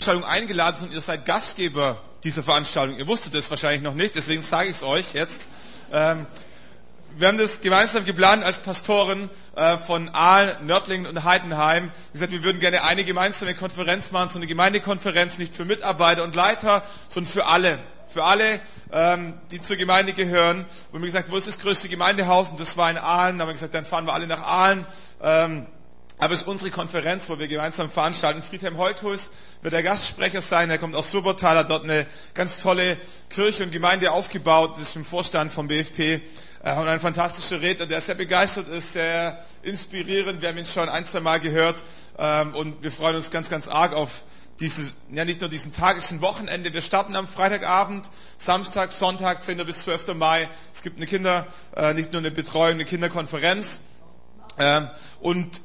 Veranstaltung eingeladen und ihr seid Gastgeber dieser Veranstaltung. Ihr wusstet es wahrscheinlich noch nicht, deswegen sage ich es euch jetzt. Ähm, wir haben das gemeinsam geplant als Pastoren äh, von Aal, Nördlingen und Heidenheim. Wie gesagt, wir würden gerne eine gemeinsame Konferenz machen, so eine Gemeindekonferenz, nicht für Mitarbeiter und Leiter, sondern für alle. Für alle, ähm, die zur Gemeinde gehören. Und wir haben gesagt, wo ist das größte Gemeindehaus? Und das war in Aalen. Da haben wir gesagt, dann fahren wir alle nach Aalen. Ähm, aber es ist unsere Konferenz, wo wir gemeinsam veranstalten. Friedhelm Heuthus wird der Gastsprecher sein. Er kommt aus Supertal, hat dort eine ganz tolle Kirche und Gemeinde aufgebaut. Das ist im Vorstand vom BFP. Äh, und ein fantastischer Redner, der sehr begeistert ist, sehr inspirierend. Wir haben ihn schon ein, zwei Mal gehört. Ähm, und wir freuen uns ganz, ganz arg auf dieses, ja nicht nur diesen Tag, ist ein Wochenende. Wir starten am Freitagabend, Samstag, Sonntag, 10. bis 12. Mai. Es gibt eine Kinder, äh, nicht nur eine Betreuung, eine Kinderkonferenz. Ähm, und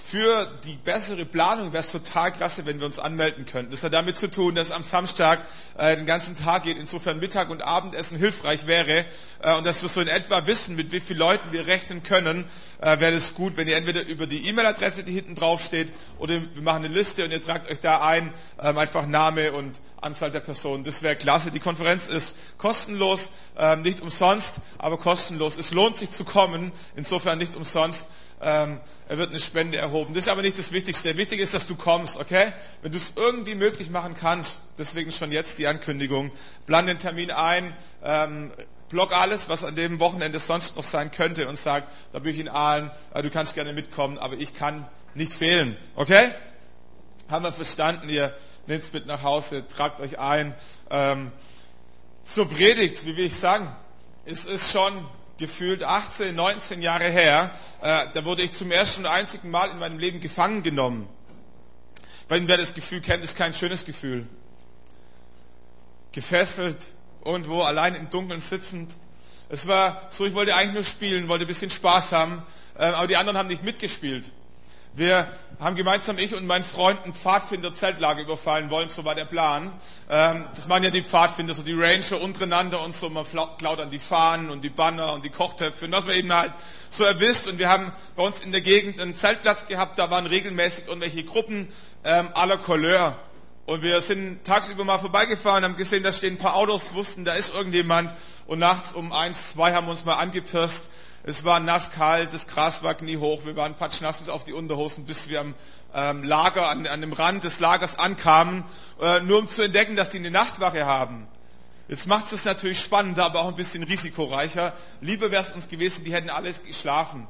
für die bessere Planung wäre es total klasse, wenn wir uns anmelden könnten. Das hat damit zu tun, dass am Samstag äh, den ganzen Tag geht, insofern Mittag und Abendessen hilfreich wäre äh, und dass wir so in etwa wissen, mit wie vielen Leuten wir rechnen können, äh, wäre es gut, wenn ihr entweder über die E-Mail-Adresse, die hinten drauf steht, oder wir machen eine Liste und ihr tragt euch da ein, ähm, einfach Name und Anzahl der Personen. Das wäre klasse. Die Konferenz ist kostenlos, ähm, nicht umsonst, aber kostenlos. Es lohnt sich zu kommen, insofern nicht umsonst ähm, er wird eine Spende erhoben. Das ist aber nicht das Wichtigste. Wichtig ist, dass du kommst, okay? Wenn du es irgendwie möglich machen kannst, deswegen schon jetzt die Ankündigung, plan den Termin ein, ähm, block alles, was an dem Wochenende sonst noch sein könnte und sag, da bin ich in Aalen, äh, du kannst gerne mitkommen, aber ich kann nicht fehlen, okay? Haben wir verstanden, ihr nehmt es mit nach Hause, tragt euch ein. Ähm, zur Predigt, wie will ich sagen, es ist schon gefühlt 18, 19 Jahre her, äh, da wurde ich zum ersten und einzigen Mal in meinem Leben gefangen genommen. Wenn wer das Gefühl kennt, ist kein schönes Gefühl. Gefesselt, irgendwo allein im Dunkeln sitzend. Es war so, ich wollte eigentlich nur spielen, wollte ein bisschen Spaß haben, äh, aber die anderen haben nicht mitgespielt. Wir haben gemeinsam, ich und mein Freund, ein Pfadfinder-Zeltlager überfallen wollen, so war der Plan. Ähm, das machen ja die Pfadfinder, so die Ranger untereinander und so, man klaut dann die Fahnen und die Banner und die Kochtöpfe und was man eben halt so erwischt. Und wir haben bei uns in der Gegend einen Zeltplatz gehabt, da waren regelmäßig irgendwelche Gruppen ähm, aller Couleur. Und wir sind tagsüber mal vorbeigefahren, haben gesehen, da stehen ein paar Autos, wussten, da ist irgendjemand. Und nachts um eins, zwei haben wir uns mal angepirst es war nass kalt, das Gras war kniehoch, wir waren patschnass bis auf die Unterhosen, bis wir am ähm, Lager, an, an, dem Rand des Lagers ankamen, äh, nur um zu entdecken, dass die eine Nachtwache haben. Jetzt macht es natürlich spannender, aber auch ein bisschen risikoreicher. Lieber wäre es uns gewesen, die hätten alles geschlafen.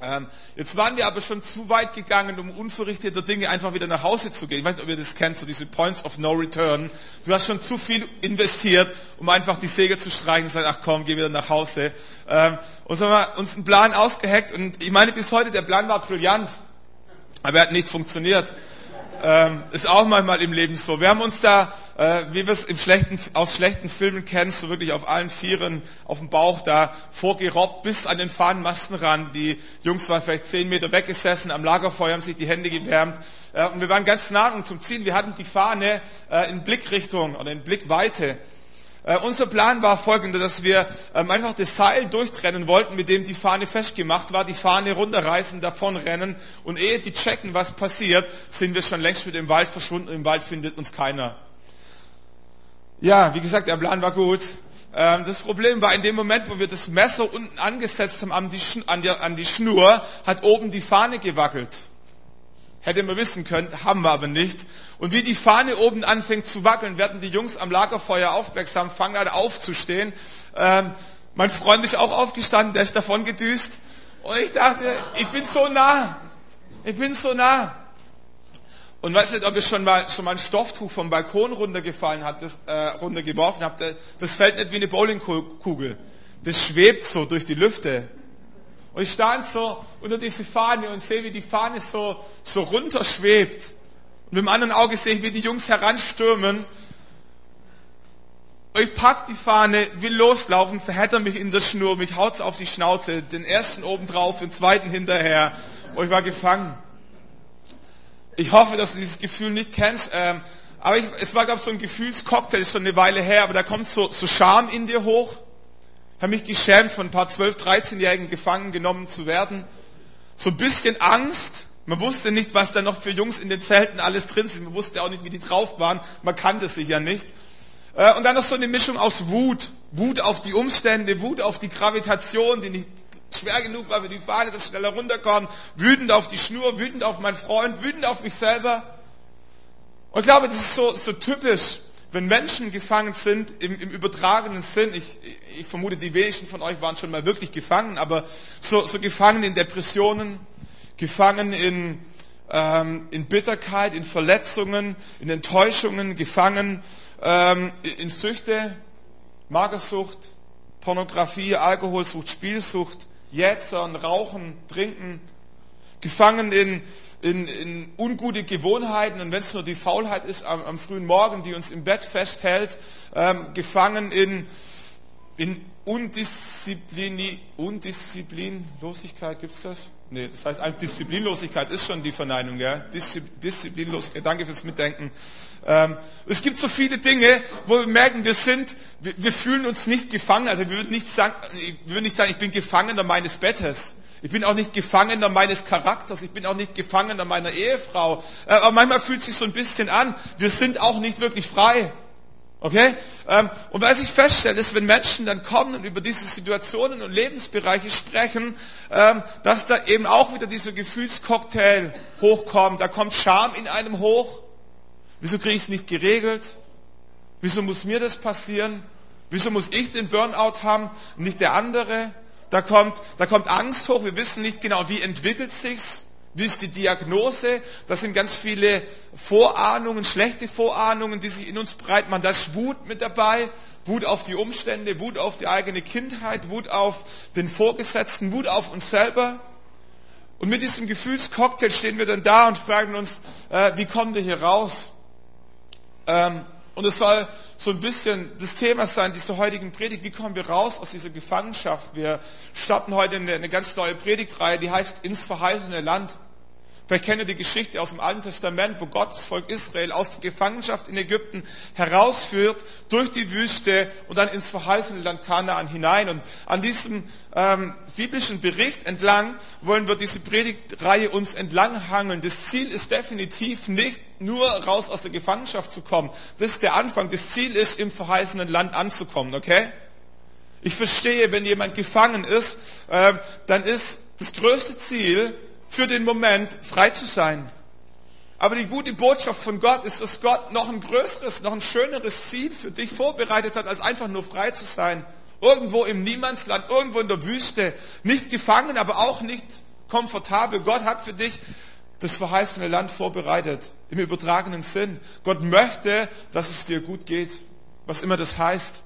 Ähm, jetzt waren wir aber schon zu weit gegangen, um unverrichteter Dinge einfach wieder nach Hause zu gehen. Ich weiß nicht, ob ihr das kennt, so diese Points of No Return. Du hast schon zu viel investiert, um einfach die Säge zu streichen und sagen, ach komm, geh wieder nach Hause. Ähm, und so haben wir uns einen Plan ausgeheckt und ich meine bis heute, der Plan war brillant, aber er hat nicht funktioniert. Ähm, ist auch manchmal im Leben so. Wir haben uns da, äh, wie wir es im schlechten, aus schlechten Filmen kennen, so wirklich auf allen Vieren auf dem Bauch da vorgerobbt bis an den Fahnenmasten ran. Die Jungs waren vielleicht zehn Meter weggesessen, am Lagerfeuer haben sich die Hände gewärmt. Äh, und wir waren ganz nah zum Ziehen. Wir hatten die Fahne äh, in Blickrichtung oder in Blickweite. Äh, unser Plan war folgender, dass wir ähm, einfach das Seil durchtrennen wollten, mit dem die Fahne festgemacht war, die Fahne runterreißen, davonrennen und ehe die checken, was passiert, sind wir schon längst mit dem Wald verschwunden. Im Wald findet uns keiner. Ja, wie gesagt, der Plan war gut. Ähm, das Problem war, in dem Moment, wo wir das Messer unten angesetzt haben an die, an die, an die Schnur, hat oben die Fahne gewackelt. Hätte man wissen können, haben wir aber nicht. Und wie die Fahne oben anfängt zu wackeln, werden die Jungs am Lagerfeuer aufmerksam, fangen an aufzustehen. Ähm, mein Freund ist auch aufgestanden, der ist davon gedüst. Und ich dachte, ich bin so nah. Ich bin so nah. Und weiß nicht, ob ihr schon mal, schon mal ein Stofftuch vom Balkon runtergefallen habt, das, äh, runtergeworfen habt. Das fällt nicht wie eine Bowlingkugel. Das schwebt so durch die Lüfte. Und ich stand so unter diese Fahne und sehe, wie die Fahne so, so runterschwebt. Und mit dem anderen Auge sehe ich, wie die Jungs heranstürmen. Und ich pack die Fahne, will loslaufen, verhätter mich in der Schnur, mich haut's auf die Schnauze, den ersten oben drauf, den zweiten hinterher. Und ich war gefangen. Ich hoffe, dass du dieses Gefühl nicht kennst. Ähm, aber ich, es war, glaube ich, so ein Gefühlscocktail, ist schon eine Weile her, aber da kommt so, so Scham in dir hoch habe mich geschämt, von ein paar 12-, 13-Jährigen gefangen genommen zu werden. So ein bisschen Angst, Man wusste nicht, was da noch für Jungs in den Zelten alles drin sind. Man wusste auch nicht, wie die drauf waren. Man kannte sich ja nicht. Äh, und dann noch so eine Mischung aus Wut. Wut auf die Umstände, Wut auf die Gravitation, die nicht schwer genug war, für die Fahne dass schneller runterkommen. Wütend auf die Schnur, wütend auf meinen Freund, wütend auf mich selber. Und ich glaube, das ist so, so typisch, wenn Menschen gefangen sind im, im übertragenen Sinn. Ich, ich vermute, die wenigsten von euch waren schon mal wirklich gefangen, aber so, so gefangen in Depressionen, gefangen in, ähm, in Bitterkeit, in Verletzungen, in Enttäuschungen, gefangen ähm, in Süchte, Magersucht, Pornografie, Alkoholsucht, Spielsucht, Jätzern, Rauchen, Trinken, gefangen in, in, in ungute Gewohnheiten und wenn es nur die Faulheit ist am, am, frühen Morgen, die uns im Bett festhält, ähm, gefangen in, in Undisziplin, Undisziplinlosigkeit, gibt es das? Nee, das heißt, Disziplinlosigkeit ist schon die Verneinung, ja? Disziplinlosigkeit, danke fürs Mitdenken. Ähm, es gibt so viele Dinge, wo wir merken, wir sind, wir, wir fühlen uns nicht gefangen. Also wir würden nicht sagen, ich würde nicht sagen, ich bin Gefangener meines Bettes. Ich bin auch nicht Gefangener meines Charakters. Ich bin auch nicht Gefangener meiner Ehefrau. Äh, aber manchmal fühlt sich so ein bisschen an. Wir sind auch nicht wirklich frei. Okay? Ähm, und was ich feststelle, ist, wenn Menschen dann kommen und über diese Situationen und Lebensbereiche sprechen, ähm, dass da eben auch wieder dieser Gefühlscocktail hochkommt. Da kommt Scham in einem hoch. Wieso kriege ich es nicht geregelt? Wieso muss mir das passieren? Wieso muss ich den Burnout haben, nicht der andere? Da kommt, da kommt Angst hoch. Wir wissen nicht genau, wie entwickelt sich's. Wie ist die Diagnose? Das sind ganz viele Vorahnungen, schlechte Vorahnungen, die sich in uns breit machen. Da ist Wut mit dabei. Wut auf die Umstände, Wut auf die eigene Kindheit, Wut auf den Vorgesetzten, Wut auf uns selber. Und mit diesem Gefühlscocktail stehen wir dann da und fragen uns, äh, wie kommen wir hier raus? Ähm, und es soll so ein bisschen das Thema sein, dieser heutigen Predigt. Wie kommen wir raus aus dieser Gefangenschaft? Wir starten heute eine, eine ganz neue Predigtreihe, die heißt Ins verheißene Land. Vielleicht kennt ihr die Geschichte aus dem Alten Testament, wo Gott das Volk Israel aus der Gefangenschaft in Ägypten herausführt, durch die Wüste und dann ins verheißene Land Kanaan hinein. Und an diesem ähm, biblischen Bericht entlang wollen wir diese Predigtreihe uns entlang hangeln. Das Ziel ist definitiv nicht nur raus aus der Gefangenschaft zu kommen. Das ist der Anfang. Das Ziel ist, im verheißenen Land anzukommen, okay? Ich verstehe, wenn jemand gefangen ist, äh, dann ist das größte Ziel, für den Moment frei zu sein. Aber die gute Botschaft von Gott ist, dass Gott noch ein größeres, noch ein schöneres Ziel für dich vorbereitet hat, als einfach nur frei zu sein. Irgendwo im Niemandsland, irgendwo in der Wüste. Nicht gefangen, aber auch nicht komfortabel. Gott hat für dich das verheißene Land vorbereitet. Im übertragenen Sinn. Gott möchte, dass es dir gut geht. Was immer das heißt.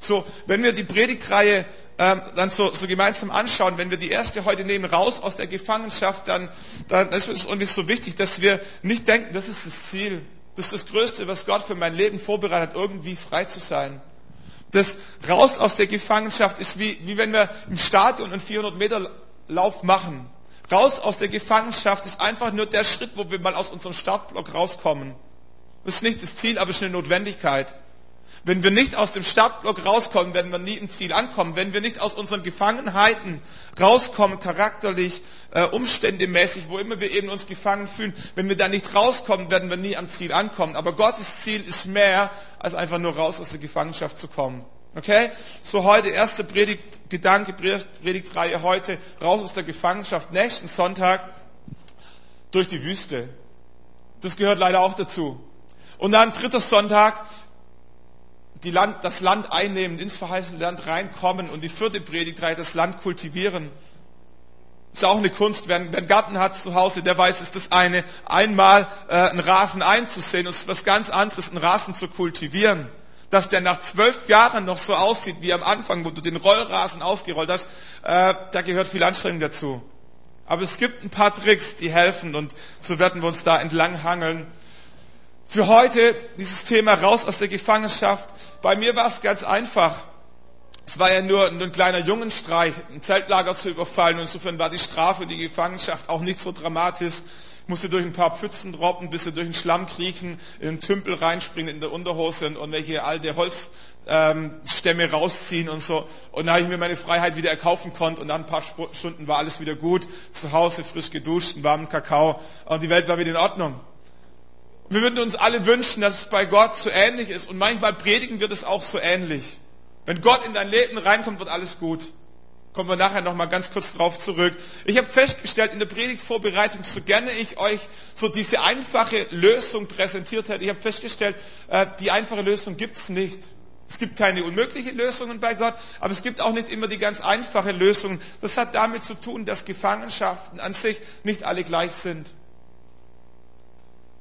So, wenn wir die Predigtreihe ähm, dann so, so gemeinsam anschauen, wenn wir die erste heute nehmen, raus aus der Gefangenschaft, dann, dann ist es irgendwie so wichtig, dass wir nicht denken, das ist das Ziel. Das ist das Größte, was Gott für mein Leben vorbereitet hat, irgendwie frei zu sein. Das raus aus der Gefangenschaft ist wie, wie wenn wir im Stadion einen 400 Meter Lauf machen. Raus aus der Gefangenschaft ist einfach nur der Schritt, wo wir mal aus unserem Startblock rauskommen. Ist nicht das Ziel, aber es ist eine Notwendigkeit. Wenn wir nicht aus dem Startblock rauskommen, werden wir nie im Ziel ankommen. Wenn wir nicht aus unseren Gefangenheiten rauskommen, charakterlich, äh, umständemäßig, wo immer wir eben uns gefangen fühlen, wenn wir da nicht rauskommen, werden wir nie am Ziel ankommen. Aber Gottes Ziel ist mehr, als einfach nur raus aus der Gefangenschaft zu kommen. Okay? So heute erste Predigtgedanke, Predigtreihe heute, raus aus der Gefangenschaft. Nächsten Sonntag durch die Wüste. Das gehört leider auch dazu. Und dann dritter Sonntag, Land, das Land einnehmen, ins verheißene Land reinkommen und die vierte Predigtreihe, das Land kultivieren. Ist auch eine Kunst. Wer, wer einen Garten hat zu Hause, der weiß, ist das eine, einmal äh, einen Rasen einzusehen ist was ganz anderes, einen Rasen zu kultivieren. Dass der nach zwölf Jahren noch so aussieht wie am Anfang, wo du den Rollrasen ausgerollt hast, äh, da gehört viel Anstrengung dazu. Aber es gibt ein paar Tricks, die helfen und so werden wir uns da entlang hangeln. Für heute dieses Thema raus aus der Gefangenschaft. Bei mir war es ganz einfach. Es war ja nur ein kleiner Jungenstreich, ein Zeltlager zu überfallen. Und insofern war die Strafe, die Gefangenschaft auch nicht so dramatisch musste durch ein paar Pfützen droppen, bis sie durch den Schlamm kriechen, in den Tümpel reinspringen in der Unterhose und, welche alte Holzstämme ähm, rausziehen und so. Und da ich mir meine Freiheit wieder erkaufen konnte und dann ein paar Stunden war alles wieder gut. Zu Hause frisch geduscht, einen warmen Kakao und die Welt war wieder in Ordnung. Wir würden uns alle wünschen, dass es bei Gott so ähnlich ist. Und manchmal predigen wir das auch so ähnlich. Wenn Gott in dein Leben reinkommt, wird alles gut. Kommen wir nachher noch mal ganz kurz drauf zurück. Ich habe festgestellt, in der Predigtvorbereitung, so gerne ich euch so diese einfache Lösung präsentiert hätte, ich habe festgestellt, äh, die einfache Lösung gibt's nicht. Es gibt keine unmöglichen Lösungen bei Gott, aber es gibt auch nicht immer die ganz einfache Lösung. Das hat damit zu tun, dass Gefangenschaften an sich nicht alle gleich sind.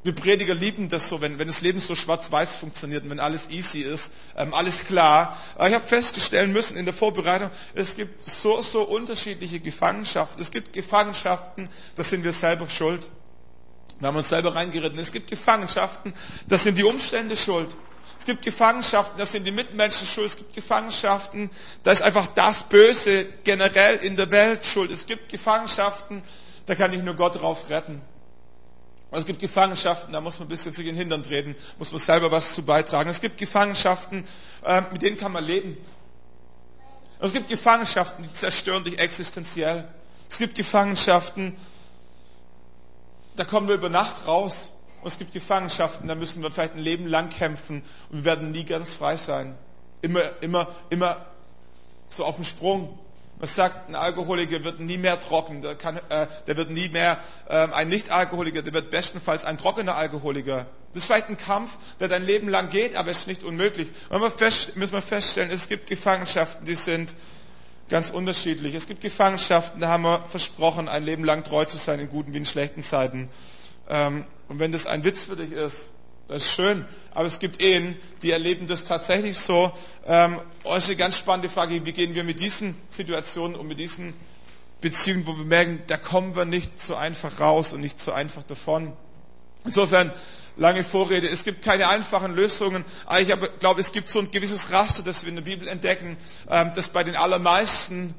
Wir Prediger lieben das so, wenn, wenn das Leben so schwarz-weiß funktioniert und wenn alles easy ist, ähm, alles klar. Aber ich habe feststellen müssen in der Vorbereitung, es gibt so, so unterschiedliche Gefangenschaften. Es gibt Gefangenschaften, da sind wir selber schuld. Wir haben uns selber reingeritten. Es gibt Gefangenschaften, da sind die Umstände schuld. Es gibt Gefangenschaften, da sind die Mitmenschen schuld. Es gibt Gefangenschaften, da ist einfach das Böse generell in der Welt schuld. Es gibt Gefangenschaften, da kann ich nur Gott drauf retten. Und es gibt Gefangenschaften, da muss man ein bisschen in den Hintern treten, muss man selber was zu beitragen. Es gibt Gefangenschaften, ähm, mit denen kann man leben. Und es gibt Gefangenschaften, die zerstören dich existenziell. Es gibt Gefangenschaften, da kommen wir über Nacht raus. Und es gibt Gefangenschaften, da müssen wir vielleicht ein Leben lang kämpfen und wir werden nie ganz frei sein. Immer, immer, immer so auf dem Sprung. Man sagt, ein Alkoholiker wird nie mehr trocken, der, kann, äh, der wird nie mehr äh, ein Nicht-Alkoholiker, der wird bestenfalls ein trockener Alkoholiker. Das ist vielleicht ein Kampf, der dein Leben lang geht, aber es ist nicht unmöglich. Wir fest, müssen wir feststellen, es gibt Gefangenschaften, die sind ganz unterschiedlich. Es gibt Gefangenschaften, da haben wir versprochen, ein Leben lang treu zu sein in guten wie in schlechten Zeiten. Ähm, und wenn das ein Witz für dich ist, das ist schön, aber es gibt Ehen, die erleben das tatsächlich so. Ähm, das ist eine ganz spannende Frage, wie gehen wir mit diesen Situationen und mit diesen Beziehungen, wo wir merken, da kommen wir nicht so einfach raus und nicht so einfach davon. Insofern, lange Vorrede, es gibt keine einfachen Lösungen, aber ich glaube, es gibt so ein gewisses Raster, das wir in der Bibel entdecken, ähm, das bei den allermeisten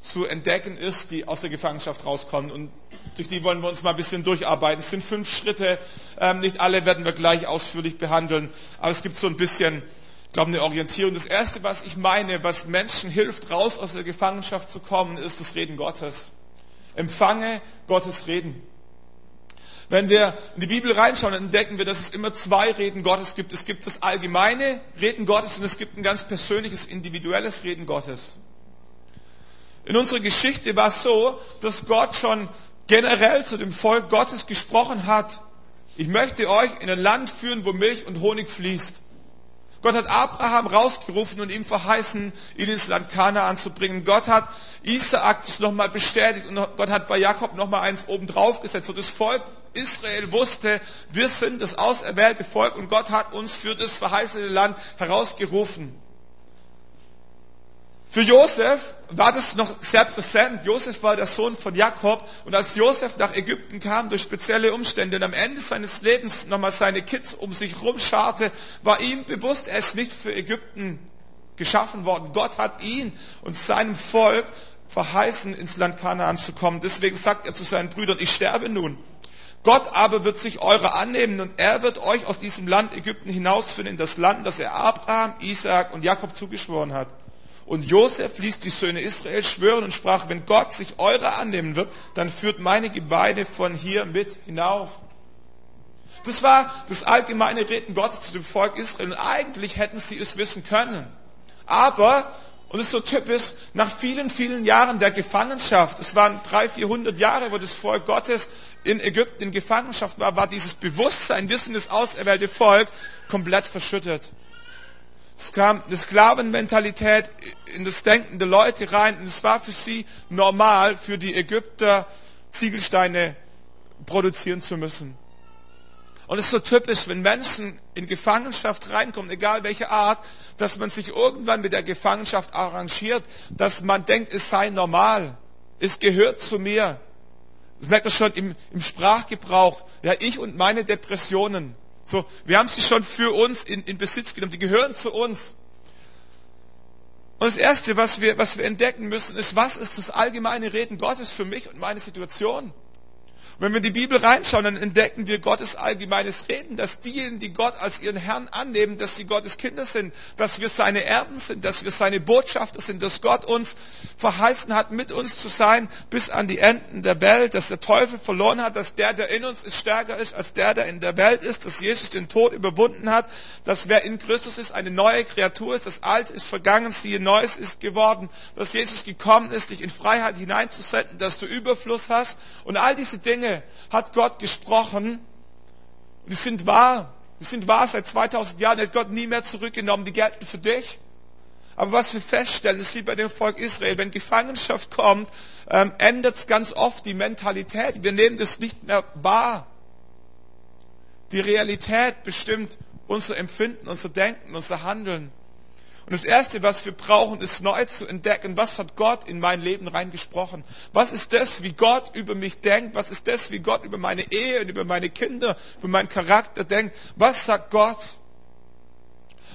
zu entdecken ist, die aus der Gefangenschaft rauskommen. Und durch die wollen wir uns mal ein bisschen durcharbeiten. Es sind fünf Schritte. Ähm, nicht alle werden wir gleich ausführlich behandeln, aber es gibt so ein bisschen, ich glaube, eine Orientierung. Das Erste, was ich meine, was Menschen hilft, raus aus der Gefangenschaft zu kommen, ist das Reden Gottes. Empfange Gottes Reden. Wenn wir in die Bibel reinschauen, dann entdecken wir, dass es immer zwei Reden Gottes gibt. Es gibt das allgemeine Reden Gottes und es gibt ein ganz persönliches, individuelles Reden Gottes. In unserer Geschichte war es so, dass Gott schon generell zu dem Volk Gottes gesprochen hat. Ich möchte euch in ein Land führen, wo Milch und Honig fließt. Gott hat Abraham rausgerufen und ihm verheißen, ihn ins Land Kanaan zu bringen. Gott hat Isaak das nochmal bestätigt und Gott hat bei Jakob nochmal eins oben drauf gesetzt. Und das Volk Israel wusste, wir sind das auserwählte Volk und Gott hat uns für das verheißene Land herausgerufen. Für Josef war das noch sehr präsent. Josef war der Sohn von Jakob und als Josef nach Ägypten kam durch spezielle Umstände und am Ende seines Lebens nochmal seine Kids um sich rumscharte, war ihm bewusst, er ist nicht für Ägypten geschaffen worden. Gott hat ihn und seinem Volk verheißen, ins Land Kanaan zu kommen. Deswegen sagt er zu seinen Brüdern, ich sterbe nun. Gott aber wird sich eure annehmen und er wird euch aus diesem Land Ägypten hinausführen in das Land, das er Abraham, Isaak und Jakob zugeschworen hat. Und Josef ließ die Söhne Israel schwören und sprach, wenn Gott sich eure annehmen wird, dann führt meine Gebeine von hier mit hinauf. Das war das allgemeine Reden Gottes zu dem Volk Israel. Und eigentlich hätten sie es wissen können. Aber, und es ist so typisch, nach vielen, vielen Jahren der Gefangenschaft, es waren drei, vierhundert Jahre, wo das Volk Gottes in Ägypten in Gefangenschaft war, war dieses Bewusstsein, wir sind das auserwählte Volk, komplett verschüttet. Es kam eine Sklavenmentalität in das Denken der Leute rein und es war für sie normal, für die Ägypter Ziegelsteine produzieren zu müssen. Und es ist so typisch, wenn Menschen in Gefangenschaft reinkommen, egal welche Art, dass man sich irgendwann mit der Gefangenschaft arrangiert, dass man denkt, es sei normal, es gehört zu mir. Das merkt man schon im, im Sprachgebrauch. Ja, ich und meine Depressionen. So, wir haben sie schon für uns in, in Besitz genommen. Die gehören zu uns. Und das Erste, was wir, was wir entdecken müssen, ist, was ist das allgemeine Reden Gottes für mich und meine Situation? Wenn wir in die Bibel reinschauen, dann entdecken wir Gottes allgemeines Reden, dass diejenigen, die Gott als ihren Herrn annehmen, dass sie Gottes Kinder sind, dass wir seine Erben sind, dass wir seine Botschafter sind, dass Gott uns verheißen hat, mit uns zu sein bis an die Enden der Welt, dass der Teufel verloren hat, dass der, der in uns ist, stärker ist als der, der in der Welt ist, dass Jesus den Tod überwunden hat, dass wer in Christus ist, eine neue Kreatur ist, das Alte ist vergangen, siehe Neues ist geworden, dass Jesus gekommen ist, dich in Freiheit hineinzusenden, dass du Überfluss hast und all diese Dinge, hat Gott gesprochen. Die sind wahr. Die sind wahr seit 2000 Jahren. Die hat Gott nie mehr zurückgenommen. Die gelten für dich. Aber was wir feststellen, ist wie bei dem Volk Israel, wenn Gefangenschaft kommt, ähm, ändert es ganz oft die Mentalität. Wir nehmen das nicht mehr wahr. Die Realität bestimmt unser Empfinden, unser Denken, unser Handeln. Und das Erste, was wir brauchen, ist neu zu entdecken, was hat Gott in mein Leben reingesprochen? Was ist das, wie Gott über mich denkt? Was ist das, wie Gott über meine Ehe und über meine Kinder, über meinen Charakter denkt? Was sagt Gott?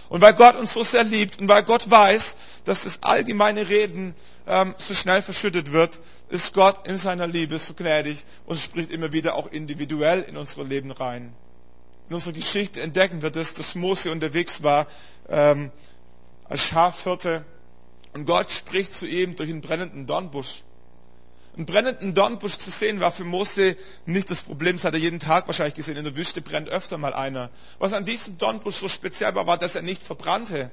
Und weil Gott uns so sehr liebt und weil Gott weiß, dass das allgemeine Reden ähm, so schnell verschüttet wird, ist Gott in seiner Liebe so gnädig und spricht immer wieder auch individuell in unsere Leben rein. In unserer Geschichte entdecken wir das, dass Mose unterwegs war ähm, als Schafhirte und Gott spricht zu ihm durch einen brennenden Dornbusch. Einen brennenden Dornbusch zu sehen war für Mose nicht das Problem, das hat er jeden Tag wahrscheinlich gesehen. In der Wüste brennt öfter mal einer. Was an diesem Dornbusch so speziell war, war, dass er nicht verbrannte.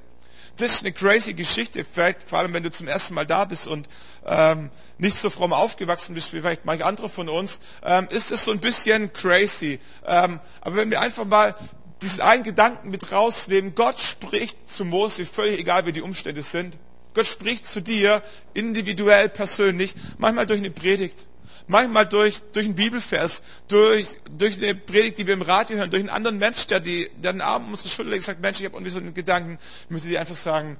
Das ist eine crazy Geschichte, vielleicht vor allem wenn du zum ersten Mal da bist und ähm, nicht so fromm aufgewachsen bist wie vielleicht manche andere von uns, ähm, ist es so ein bisschen crazy. Ähm, aber wenn wir einfach mal diesen einen Gedanken mit rausnehmen. Gott spricht zu Mose, völlig egal wie die Umstände sind. Gott spricht zu dir individuell, persönlich, manchmal durch eine Predigt, manchmal durch, durch einen Bibelvers, durch, durch eine Predigt, die wir im Radio hören, durch einen anderen Mensch, der, die, der den Arm um unsere Schulter legt und sagt, Mensch, ich habe irgendwie so einen Gedanken, ich möchte dir einfach sagen,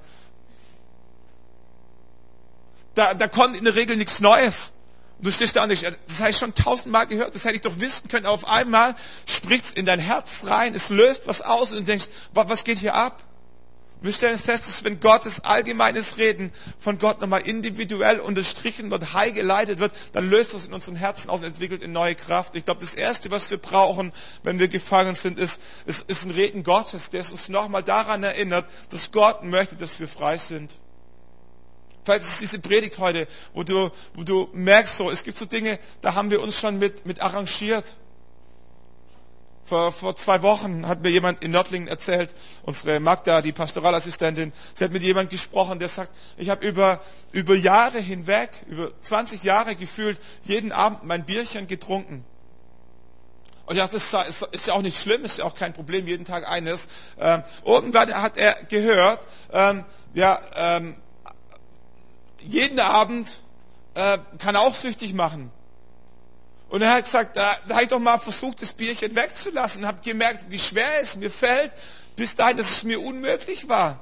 da, da kommt in der Regel nichts Neues. Und du stehst da und denkst, das habe ich schon tausendmal gehört, das hätte ich doch wissen können. Auf einmal spricht es in dein Herz rein, es löst was aus und du denkst, was geht hier ab? Wir stellen fest, dass wenn Gottes allgemeines Reden von Gott nochmal individuell unterstrichen wird, high geleitet wird, dann löst das in unseren Herzen aus und entwickelt in neue Kraft. Ich glaube, das Erste, was wir brauchen, wenn wir gefangen sind, ist, ist, ist ein Reden Gottes, der uns nochmal daran erinnert, dass Gott möchte, dass wir frei sind. Vielleicht ist es diese Predigt heute, wo du, wo du merkst, so, es gibt so Dinge, da haben wir uns schon mit, mit arrangiert. Vor, vor zwei Wochen hat mir jemand in Nördlingen erzählt, unsere Magda, die Pastoralassistentin, sie hat mit jemand gesprochen, der sagt, ich habe über, über Jahre hinweg, über 20 Jahre gefühlt, jeden Abend mein Bierchen getrunken. Und ja, das ist ja auch nicht schlimm, ist ja auch kein Problem, jeden Tag eines. Ähm, irgendwann hat er gehört, ähm, ja, ähm, jeden Abend äh, kann auch süchtig machen. Und er hat gesagt, da, da habe ich doch mal versucht, das Bierchen wegzulassen, habe gemerkt, wie schwer es mir fällt, bis dahin, dass es mir unmöglich war.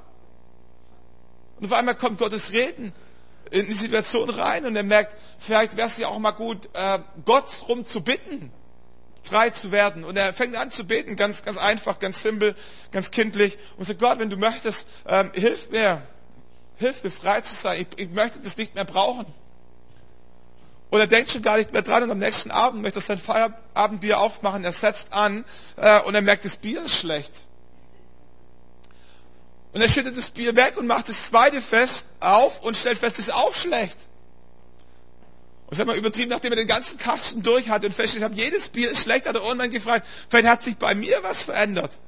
Und auf einmal kommt Gottes Reden in die Situation rein und er merkt, vielleicht wäre es ja auch mal gut, äh, Gott drum zu bitten, frei zu werden. Und er fängt an zu beten, ganz, ganz einfach, ganz simpel, ganz kindlich und sagt, Gott, wenn du möchtest, ähm, hilf mir, hilf mir frei zu sein. Ich, ich möchte das nicht mehr brauchen. Und er denkt schon gar nicht mehr dran und am nächsten Abend möchte er sein Feierabendbier aufmachen. Er setzt an äh, und er merkt, das Bier ist schlecht. Und er schüttet das Bier weg und macht das zweite fest auf und stellt fest, es ist auch schlecht. Und sag mal übertrieben, nachdem er den ganzen Kasten durch hat und festgestellt hat, jedes Bier ist schlecht, hat er irgendwann gefragt, vielleicht hat sich bei mir was verändert.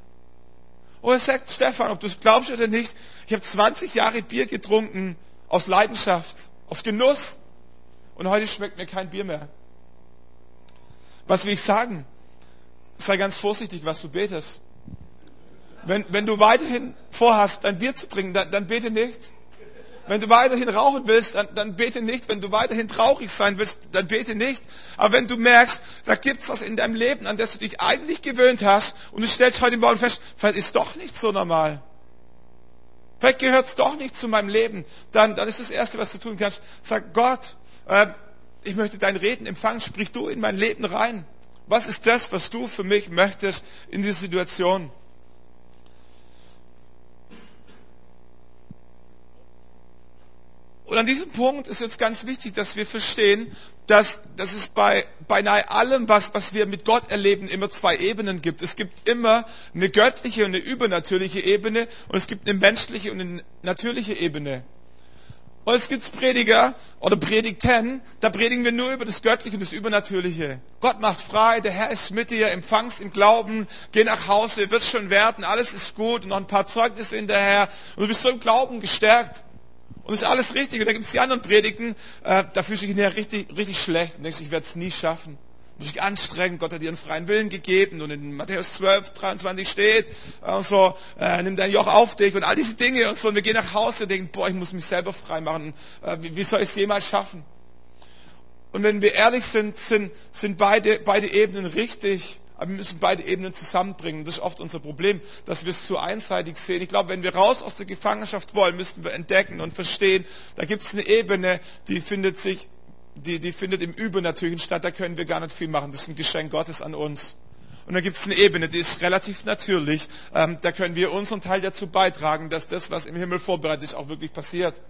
Und er sagt, Stefan, ob du es glaubst oder nicht, ich habe 20 Jahre Bier getrunken aus Leidenschaft, aus Genuss. Und heute schmeckt mir kein Bier mehr. Was will ich sagen? Sei ganz vorsichtig, was du betest. Wenn, wenn du weiterhin vorhast, dein Bier zu trinken, dann, dann bete nicht. Wenn du weiterhin rauchen willst, dann, dann bete nicht. Wenn du weiterhin traurig sein willst, dann bete nicht. Aber wenn du merkst, da gibt's was in deinem Leben, an das du dich eigentlich gewöhnt hast, und du stellst heute Morgen fest, vielleicht ist doch nicht so normal. Vielleicht gehört's doch nicht zu meinem Leben. Dann, dann ist das Erste, was du tun kannst, sag Gott, äh, ich möchte dein Reden empfangen, sprich du in mein Leben rein. Was ist das, was du für mich möchtest in dieser Situation? Und an diesem Punkt ist jetzt ganz wichtig, dass wir verstehen, dass, dass es bei beinahe allem, was, was wir mit Gott erleben, immer zwei Ebenen gibt. Es gibt immer eine göttliche und eine übernatürliche Ebene und es gibt eine menschliche und eine natürliche Ebene. Und es gibt Prediger oder Predigten, da predigen wir nur über das Göttliche und das Übernatürliche. Gott macht frei, der Herr ist mit dir, empfangst im Glauben, geh nach Hause, wird schon werden, alles ist gut und noch ein paar Zeugnisse hinterher und du bist so im Glauben gestärkt. Und ist alles richtig. Und dann gibt es die anderen Predigten, äh, da fühlst du dich nachher richtig, richtig schlecht und denkst, ich werde es nie schaffen muss ich anstrengen, Gott hat dir einen freien Willen gegeben und in Matthäus 12, 23 steht, und so, äh, nimm dein Joch auf dich und all diese Dinge und so. Und wir gehen nach Hause und denken, boah, ich muss mich selber frei machen. Äh, wie, wie soll ich es jemals schaffen? Und wenn wir ehrlich sind, sind, sind beide, beide Ebenen richtig. Aber wir müssen beide Ebenen zusammenbringen. Das ist oft unser Problem, dass wir es zu einseitig sehen. Ich glaube, wenn wir raus aus der Gefangenschaft wollen, müssen wir entdecken und verstehen, da gibt es eine Ebene, die findet sich die, die findet im Übernatürlichen statt, da können wir gar nicht viel machen. Das ist ein Geschenk Gottes an uns. Und dann gibt es eine Ebene, die ist relativ natürlich. Ähm, da können wir unseren Teil dazu beitragen, dass das, was im Himmel vorbereitet ist, auch wirklich passiert.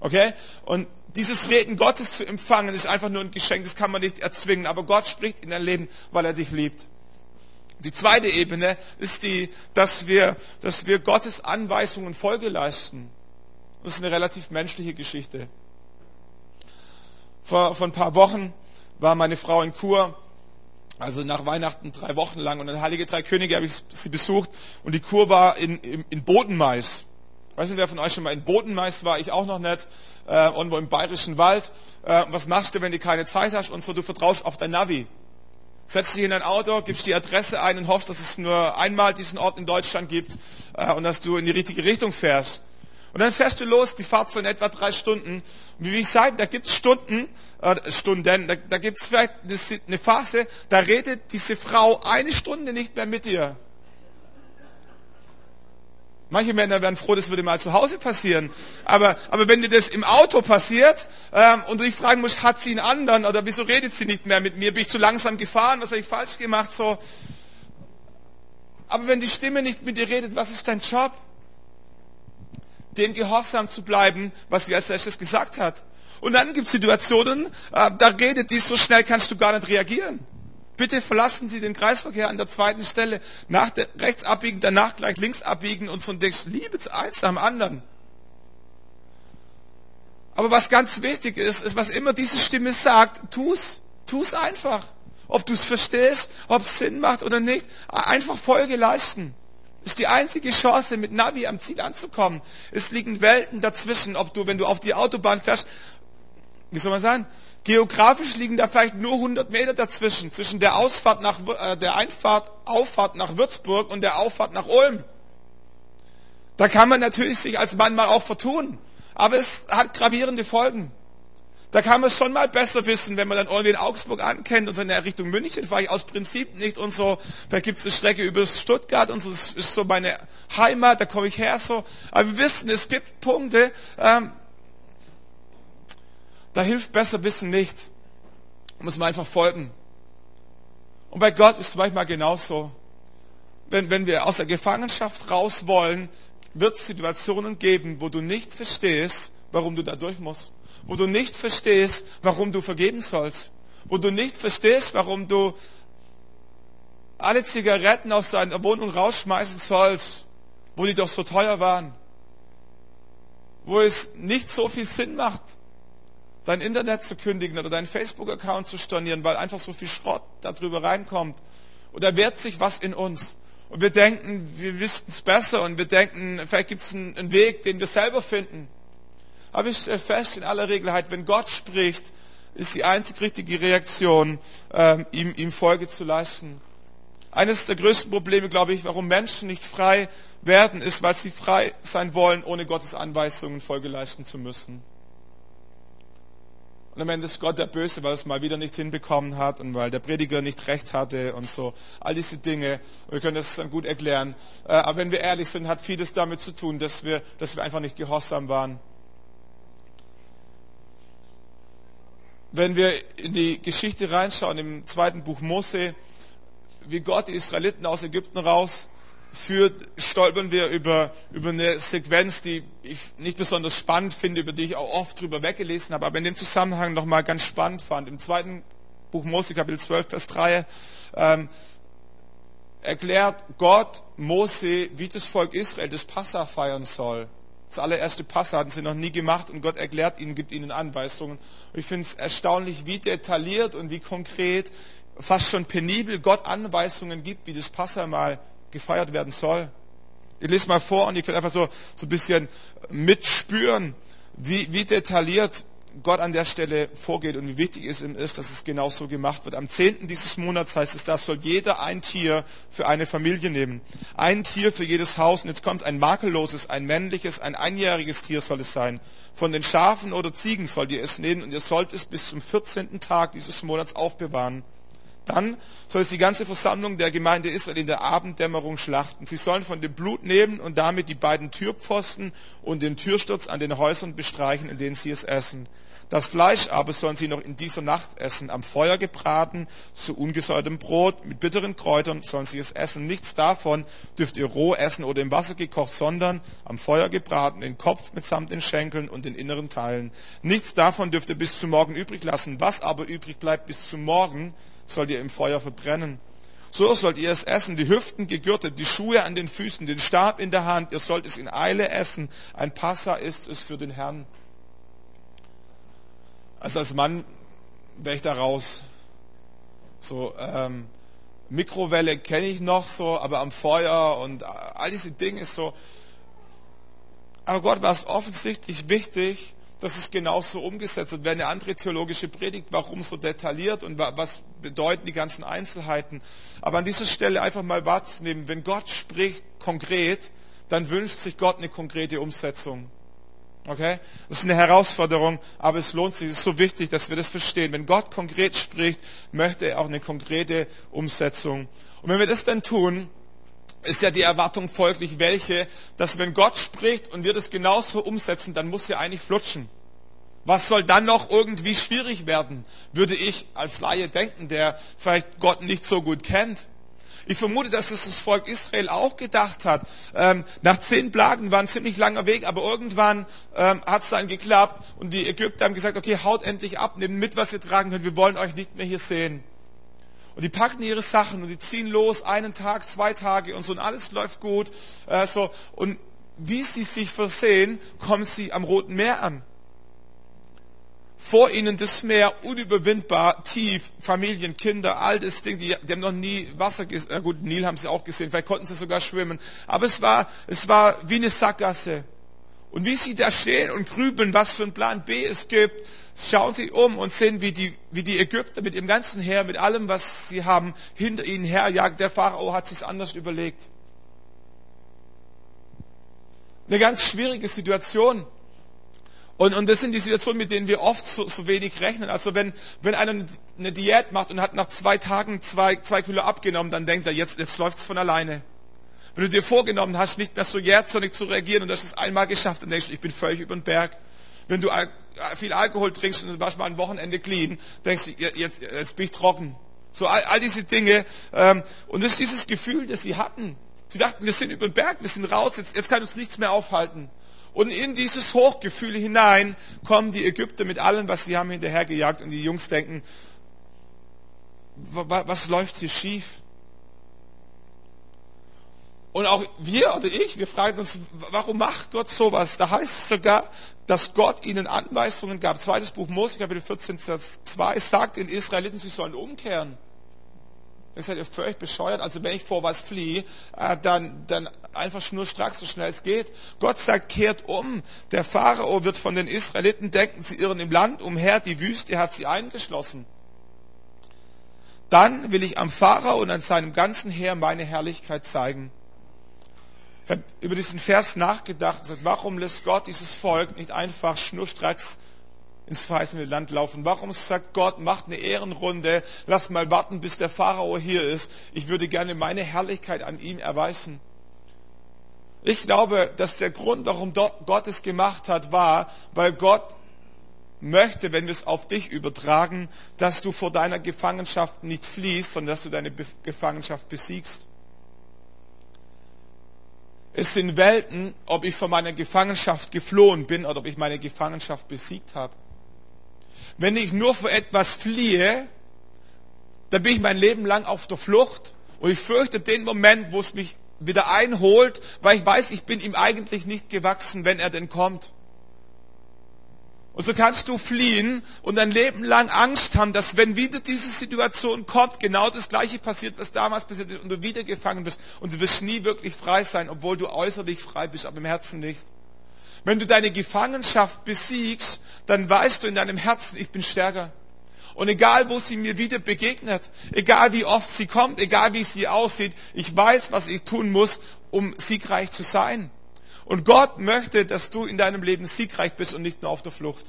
Okay? Und dieses Reden Gottes zu empfangen, ist einfach nur ein Geschenk, das kann man nicht erzwingen. Aber Gott spricht in dein Leben, weil er dich liebt. Die zweite Ebene ist die, dass wir, dass wir Gottes Anweisungen Folge leisten. Das ist eine relativ menschliche Geschichte. Vor, vor ein paar Wochen war meine Frau in Kur, also nach Weihnachten drei Wochen lang und in Heilige Drei Könige habe ich sie besucht und die Kur war in, in, in Bodenmais. Weiß nicht, wer von euch schon mal in Bodenmais war, ich auch noch nicht, äh, irgendwo im bayerischen Wald. Äh, was machst du, wenn du keine Zeit hast und so, du vertraust auf dein Navi. Setzt dich in dein Auto, gibst die Adresse ein und hoffst, dass es nur einmal diesen Ort in Deutschland gibt äh, und dass du in die richtige Richtung fährst. Und dann fährst du los, die Fahrt so in etwa drei Stunden. Und wie ich sage, da gibt es Stunden, äh, Stunden, da, da gibt es vielleicht eine Phase, da redet diese Frau eine Stunde nicht mehr mit dir. Manche Männer wären froh, das würde mal zu Hause passieren. Aber, aber wenn dir das im Auto passiert ähm, und du dich fragen musst, hat sie einen anderen oder wieso redet sie nicht mehr mit mir? Bin ich zu langsam gefahren? Was habe ich falsch gemacht? So. Aber wenn die Stimme nicht mit dir redet, was ist dein Job? dem gehorsam zu bleiben, was sie als erstes gesagt hat. Und dann gibt es Situationen, äh, da redet die so schnell, kannst du gar nicht reagieren. Bitte verlassen Sie den Kreisverkehr an der zweiten Stelle, nach der, rechts abbiegen, danach gleich links abbiegen und so und denkst, liebe eins am anderen. Aber was ganz wichtig ist, ist, was immer diese Stimme sagt, tu's, tu's einfach. Ob du es verstehst, ob es Sinn macht oder nicht, einfach Folge leisten ist die einzige Chance, mit Navi am Ziel anzukommen. Es liegen Welten dazwischen, ob du, wenn du auf die Autobahn fährst, wie soll man sagen, geografisch liegen da vielleicht nur 100 Meter dazwischen, zwischen der Ausfahrt nach, äh, der Einfahrt, Auffahrt nach Würzburg und der Auffahrt nach Ulm. Da kann man natürlich sich als Mann mal auch vertun. Aber es hat gravierende Folgen. Da kann man es schon mal besser wissen, wenn man dann irgendwie in Augsburg ankennt und so in Richtung München fahre ich aus Prinzip nicht und so. Da gibt es eine Strecke über Stuttgart und so, das ist so meine Heimat, da komme ich her so. Aber wir wissen, es gibt Punkte, ähm, da hilft besser Wissen nicht. Muss man einfach folgen. Und bei Gott ist es manchmal genauso. Wenn, wenn wir aus der Gefangenschaft raus wollen, wird es Situationen geben, wo du nicht verstehst, warum du da durch musst wo du nicht verstehst, warum du vergeben sollst, wo du nicht verstehst, warum du alle Zigaretten aus deiner Wohnung rausschmeißen sollst, wo die doch so teuer waren, wo es nicht so viel Sinn macht, dein Internet zu kündigen oder deinen Facebook-Account zu stornieren, weil einfach so viel Schrott darüber reinkommt. Oder wehrt sich was in uns. Und wir denken, wir wüssten es besser und wir denken, vielleicht gibt es einen Weg, den wir selber finden. Aber ich stelle fest, in aller Regel, halt, wenn Gott spricht, ist die einzig richtige Reaktion, ähm, ihm, ihm Folge zu leisten. Eines der größten Probleme, glaube ich, warum Menschen nicht frei werden, ist, weil sie frei sein wollen, ohne Gottes Anweisungen Folge leisten zu müssen. Und am Ende ist Gott der Böse, weil er es mal wieder nicht hinbekommen hat und weil der Prediger nicht recht hatte und so. All diese Dinge. Wir können das dann gut erklären. Äh, aber wenn wir ehrlich sind, hat vieles damit zu tun, dass wir, dass wir einfach nicht gehorsam waren. wenn wir in die Geschichte reinschauen, im zweiten Buch Mose, wie Gott die Israeliten aus Ägypten rausführt, stolpern wir über, über eine Sequenz, die ich nicht besonders spannend finde, über die ich auch oft drüber weggelesen habe, aber in dem Zusammenhang nochmal ganz spannend fand. Im zweiten Buch Mose, Kapitel 12, Vers 3, ähm, erklärt Gott Mose, wie das Volk Israel das Passa feiern soll. Das allererste Passa hatten sie noch nie gemacht und Gott erklärt ihnen, gibt ihnen Anweisungen. Und ich finde es erstaunlich, wie detailliert und wie konkret, fast schon penibel Gott Anweisungen gibt, wie das Passa mal gefeiert werden soll. Ich lese mal vor und ihr könnt einfach so, so ein bisschen mitspüren, wie, wie detailliert Gott an der Stelle vorgeht und wie wichtig es ihm ist, dass es genau so gemacht wird. Am 10. dieses Monats heißt es, da soll jeder ein Tier für eine Familie nehmen. Ein Tier für jedes Haus. Und jetzt kommt ein makelloses, ein männliches, ein einjähriges Tier soll es sein. Von den Schafen oder Ziegen sollt ihr es nehmen und ihr sollt es bis zum 14. Tag dieses Monats aufbewahren. Dann soll es die ganze Versammlung der Gemeinde Israel in der Abenddämmerung schlachten. Sie sollen von dem Blut nehmen und damit die beiden Türpfosten und den Türsturz an den Häusern bestreichen, in denen sie es essen. Das Fleisch aber sollen sie noch in dieser Nacht essen, am Feuer gebraten, zu ungesäuertem Brot, mit bitteren Kräutern sollen sie es essen. Nichts davon dürft ihr roh essen oder im Wasser gekocht, sondern am Feuer gebraten, den Kopf mitsamt den Schenkeln und den inneren Teilen. Nichts davon dürft ihr bis zum Morgen übrig lassen. Was aber übrig bleibt bis zum Morgen, sollt ihr im Feuer verbrennen. So sollt ihr es essen, die Hüften gegürtet, die Schuhe an den Füßen, den Stab in der Hand. Ihr sollt es in Eile essen. Ein Passa ist es für den Herrn. Also als Mann wäre ich da raus. So, ähm, Mikrowelle kenne ich noch so, aber am Feuer und all diese Dinge ist so. Aber Gott war es offensichtlich wichtig, dass es genauso umgesetzt wird. Wäre eine andere theologische Predigt, warum so detailliert und was bedeuten die ganzen Einzelheiten. Aber an dieser Stelle einfach mal wahrzunehmen, wenn Gott spricht konkret, dann wünscht sich Gott eine konkrete Umsetzung. Okay? Das ist eine Herausforderung, aber es lohnt sich. Es ist so wichtig, dass wir das verstehen. Wenn Gott konkret spricht, möchte er auch eine konkrete Umsetzung. Und wenn wir das dann tun, ist ja die Erwartung folglich welche, dass wenn Gott spricht und wir das genauso umsetzen, dann muss ja eigentlich flutschen. Was soll dann noch irgendwie schwierig werden, würde ich als Laie denken, der vielleicht Gott nicht so gut kennt. Ich vermute, dass es das Volk Israel auch gedacht hat. Ähm, nach zehn Plagen war ein ziemlich langer Weg, aber irgendwann ähm, hat es dann geklappt und die Ägypter haben gesagt, okay, haut endlich ab, nehmt mit, was ihr tragen könnt, wir wollen euch nicht mehr hier sehen. Und die packen ihre Sachen und die ziehen los, einen Tag, zwei Tage und so und alles läuft gut. Äh, so. Und wie sie sich versehen, kommen sie am Roten Meer an. Vor ihnen das Meer, unüberwindbar, tief, Familien, Kinder, all das Ding, die, die haben noch nie Wasser gesehen, äh gut, Nil haben sie auch gesehen, vielleicht konnten sie sogar schwimmen. Aber es war, es war wie eine Sackgasse. Und wie sie da stehen und grübeln, was für ein Plan B es gibt, schauen sie um und sehen, wie die, wie die Ägypter mit ihrem ganzen Heer, mit allem, was sie haben, hinter ihnen herjagen. Der Pharao hat sich anders überlegt. Eine ganz schwierige Situation. Und, und das sind die Situationen, mit denen wir oft so, so wenig rechnen. Also wenn, wenn einer eine Diät macht und hat nach zwei Tagen zwei, zwei Kilo abgenommen, dann denkt er, jetzt, jetzt läuft's von alleine. Wenn du dir vorgenommen hast, nicht mehr so jähzornig zu reagieren und das ist einmal geschafft, dann denkst du, ich bin völlig über den Berg. Wenn du viel Alkohol trinkst und warst mal ein Wochenende clean, denkst du, jetzt, jetzt bin ich trocken. So all, all diese Dinge. Ähm, und das ist dieses Gefühl, das sie hatten. Sie dachten, wir sind über den Berg, wir sind raus, jetzt, jetzt kann uns nichts mehr aufhalten. Und in dieses Hochgefühl hinein kommen die Ägypter mit allem, was sie haben, hinterhergejagt. Und die Jungs denken, was läuft hier schief? Und auch wir oder ich, wir fragen uns, warum macht Gott sowas? Da heißt es sogar, dass Gott ihnen Anweisungen gab. Zweites Buch Mose, Kapitel 14, Vers 2, sagt den Israeliten, sie sollen umkehren. Dann seid ihr völlig bescheuert. Also wenn ich vor was fliehe, äh, dann, dann einfach schnurstracks, so schnell es geht. Gott sagt, kehrt um. Der Pharao wird von den Israeliten denken, sie irren im Land umher, die Wüste hat sie eingeschlossen. Dann will ich am Pharao und an seinem ganzen Heer meine Herrlichkeit zeigen. Ich habe über diesen Vers nachgedacht und gesagt, warum lässt Gott dieses Volk nicht einfach schnurstracks ins verheißene Land laufen? Warum sagt Gott, macht eine Ehrenrunde, lasst mal warten, bis der Pharao hier ist. Ich würde gerne meine Herrlichkeit an ihm erweisen. Ich glaube, dass der Grund, warum Gott es gemacht hat, war, weil Gott möchte, wenn wir es auf dich übertragen, dass du vor deiner Gefangenschaft nicht fliehst, sondern dass du deine Gefangenschaft besiegst. Es sind Welten, ob ich von meiner Gefangenschaft geflohen bin oder ob ich meine Gefangenschaft besiegt habe. Wenn ich nur vor etwas fliehe, dann bin ich mein Leben lang auf der Flucht und ich fürchte den Moment, wo es mich wieder einholt, weil ich weiß, ich bin ihm eigentlich nicht gewachsen, wenn er denn kommt. Und so kannst du fliehen und dein Leben lang Angst haben, dass wenn wieder diese Situation kommt, genau das gleiche passiert, was damals passiert ist und du wieder gefangen bist und du wirst nie wirklich frei sein, obwohl du äußerlich frei bist, aber im Herzen nicht. Wenn du deine Gefangenschaft besiegst, dann weißt du in deinem Herzen, ich bin stärker. Und egal, wo sie mir wieder begegnet, egal wie oft sie kommt, egal wie sie aussieht, ich weiß, was ich tun muss, um siegreich zu sein. Und Gott möchte, dass du in deinem Leben siegreich bist und nicht nur auf der Flucht.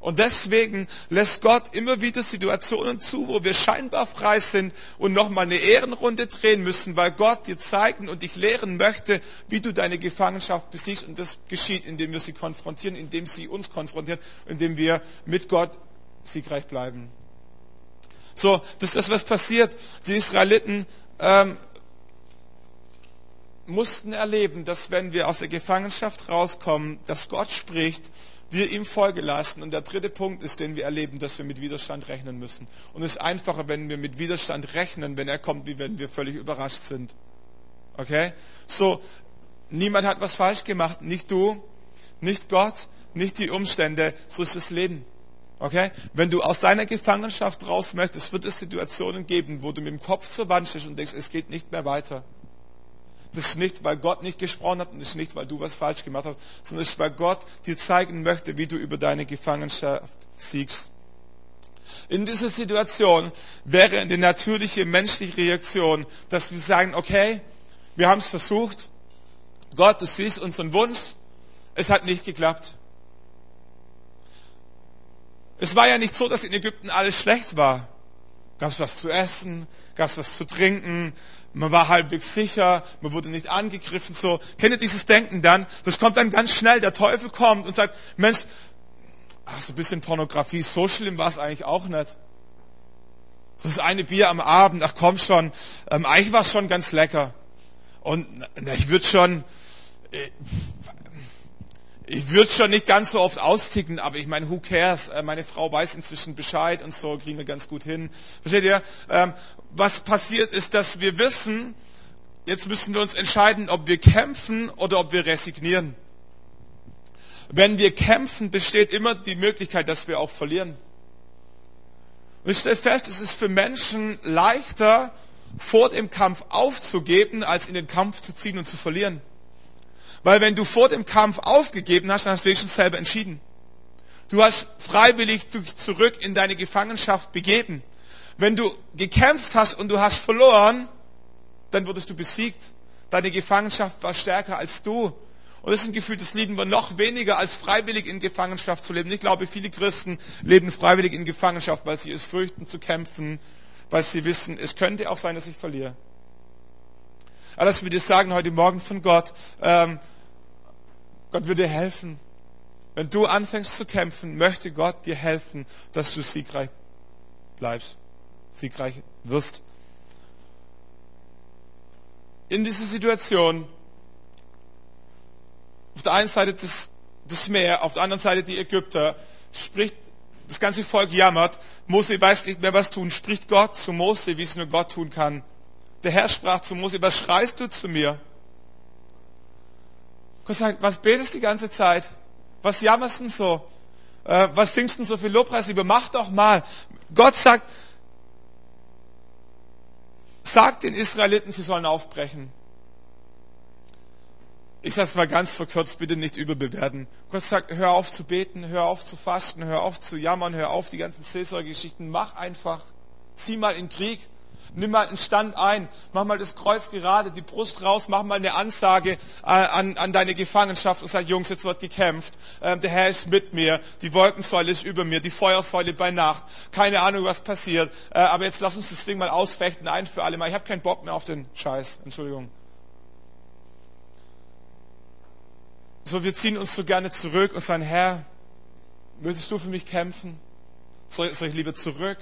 Und deswegen lässt Gott immer wieder Situationen zu, wo wir scheinbar frei sind und nochmal eine Ehrenrunde drehen müssen, weil Gott dir zeigen und dich lehren möchte, wie du deine Gefangenschaft besiegst. Und das geschieht, indem wir sie konfrontieren, indem sie uns konfrontieren, indem wir mit Gott siegreich bleiben. So, das ist das, was passiert. Die Israeliten ähm, mussten erleben, dass wenn wir aus der Gefangenschaft rauskommen, dass Gott spricht, wir ihm Folge leisten. Und der dritte Punkt ist, den wir erleben, dass wir mit Widerstand rechnen müssen. Und es ist einfacher, wenn wir mit Widerstand rechnen, wenn er kommt, wie wenn wir völlig überrascht sind. Okay? So, niemand hat was falsch gemacht. Nicht du, nicht Gott, nicht die Umstände. So ist das Leben. Okay? Wenn du aus deiner Gefangenschaft raus möchtest, wird es Situationen geben, wo du mit dem Kopf zur Wand stehst und denkst, es geht nicht mehr weiter. Das ist nicht, weil Gott nicht gesprochen hat und das ist nicht, weil du was falsch gemacht hast, sondern es ist, weil Gott dir zeigen möchte, wie du über deine Gefangenschaft siegst. In dieser Situation wäre die natürliche menschliche Reaktion, dass wir sagen, okay, wir haben es versucht, Gott, du siehst unseren Wunsch, es hat nicht geklappt. Es war ja nicht so, dass in Ägypten alles schlecht war. Gab es was zu essen, gab es was zu trinken, man war halbwegs sicher, man wurde nicht angegriffen. So, kennt ihr dieses Denken dann? Das kommt dann ganz schnell. Der Teufel kommt und sagt, Mensch, ach, so ein bisschen Pornografie, so schlimm war es eigentlich auch nicht. Das ist eine Bier am Abend, ach komm schon, ähm, eigentlich war es schon ganz lecker. Und na, ich würde schon, äh, ich würde schon nicht ganz so oft austicken, aber ich meine, who cares? Äh, meine Frau weiß inzwischen Bescheid und so kriegen wir ganz gut hin. Versteht ihr? Ähm, was passiert ist, dass wir wissen, jetzt müssen wir uns entscheiden, ob wir kämpfen oder ob wir resignieren. Wenn wir kämpfen, besteht immer die Möglichkeit, dass wir auch verlieren. Und ich stelle fest, es ist für Menschen leichter, vor dem Kampf aufzugeben, als in den Kampf zu ziehen und zu verlieren. Weil wenn du vor dem Kampf aufgegeben hast, dann hast du dich schon selber entschieden. Du hast freiwillig dich zurück in deine Gefangenschaft begeben. Wenn du gekämpft hast und du hast verloren, dann wurdest du besiegt. Deine Gefangenschaft war stärker als du. Und das ist ein Gefühl, das lieben wir noch weniger, als freiwillig in Gefangenschaft zu leben. Ich glaube, viele Christen leben freiwillig in Gefangenschaft, weil sie es fürchten zu kämpfen, weil sie wissen, es könnte auch sein, dass ich verliere. Aber das würde ich sagen heute Morgen von Gott. Ähm, Gott würde dir helfen. Wenn du anfängst zu kämpfen, möchte Gott dir helfen, dass du siegreich bleibst, siegreich wirst. In dieser Situation, auf der einen Seite das, das Meer, auf der anderen Seite die Ägypter, spricht das ganze Volk jammert. Mose weiß nicht mehr was tun. Spricht Gott zu Mose, wie es nur Gott tun kann. Der Herr sprach zu Mose, was schreist du zu mir? Gott sagt, was betest die ganze Zeit? Was jammerst denn so? Äh, was singst denn so viel Lobpreis lieber? Mach doch mal. Gott sagt, sagt den Israeliten, sie sollen aufbrechen. Ich sage es mal ganz verkürzt, bitte nicht überbewerten. Gott sagt, hör auf zu beten, hör auf zu fasten, hör auf zu jammern, hör auf die ganzen Seelsorgeschichten, mach einfach, zieh mal in Krieg Nimm mal einen Stand ein, mach mal das Kreuz gerade, die Brust raus, mach mal eine Ansage äh, an, an deine Gefangenschaft und sag, Jungs, jetzt wird gekämpft. Ähm, der Herr ist mit mir, die Wolkensäule ist über mir, die Feuersäule bei Nacht. Keine Ahnung, was passiert. Äh, aber jetzt lass uns das Ding mal ausfechten, ein für alle Mal. Ich habe keinen Bock mehr auf den Scheiß. Entschuldigung. So, wir ziehen uns so gerne zurück und sagen, Herr, möchtest du für mich kämpfen? Soll, soll ich lieber zurück?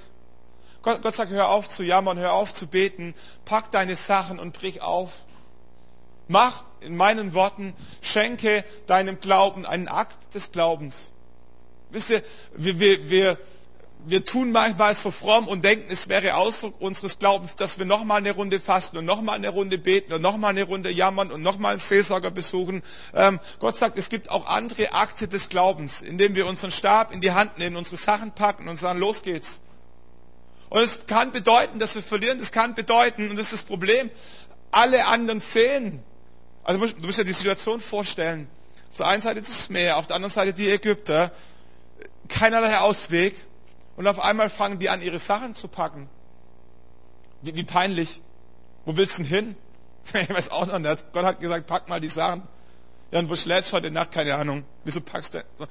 Gott, Gott sagt, hör auf zu jammern, hör auf zu beten, pack deine Sachen und brich auf. Mach in meinen Worten, schenke deinem Glauben einen Akt des Glaubens. Wisst ihr, wir, wir, wir, wir tun manchmal so fromm und denken, es wäre Ausdruck unseres Glaubens, dass wir nochmal eine Runde fasten und nochmal eine Runde beten und nochmal eine Runde jammern und nochmal einen Seelsorger besuchen. Ähm, Gott sagt, es gibt auch andere Akte des Glaubens, indem wir unseren Stab in die Hand nehmen, unsere Sachen packen und sagen, los geht's. Und es kann bedeuten, dass wir verlieren, das kann bedeuten, und das ist das Problem, alle anderen sehen. Also du musst dir die Situation vorstellen. Auf der einen Seite das Meer, auf der anderen Seite die Ägypter. Keinerlei Ausweg. Und auf einmal fangen die an, ihre Sachen zu packen. Wie, wie peinlich. Wo willst du denn hin? Ich weiß auch noch nicht. Gott hat gesagt, pack mal die Sachen. Ja, und wo schläfst du heute Nacht? Keine Ahnung. Wieso packst du? Das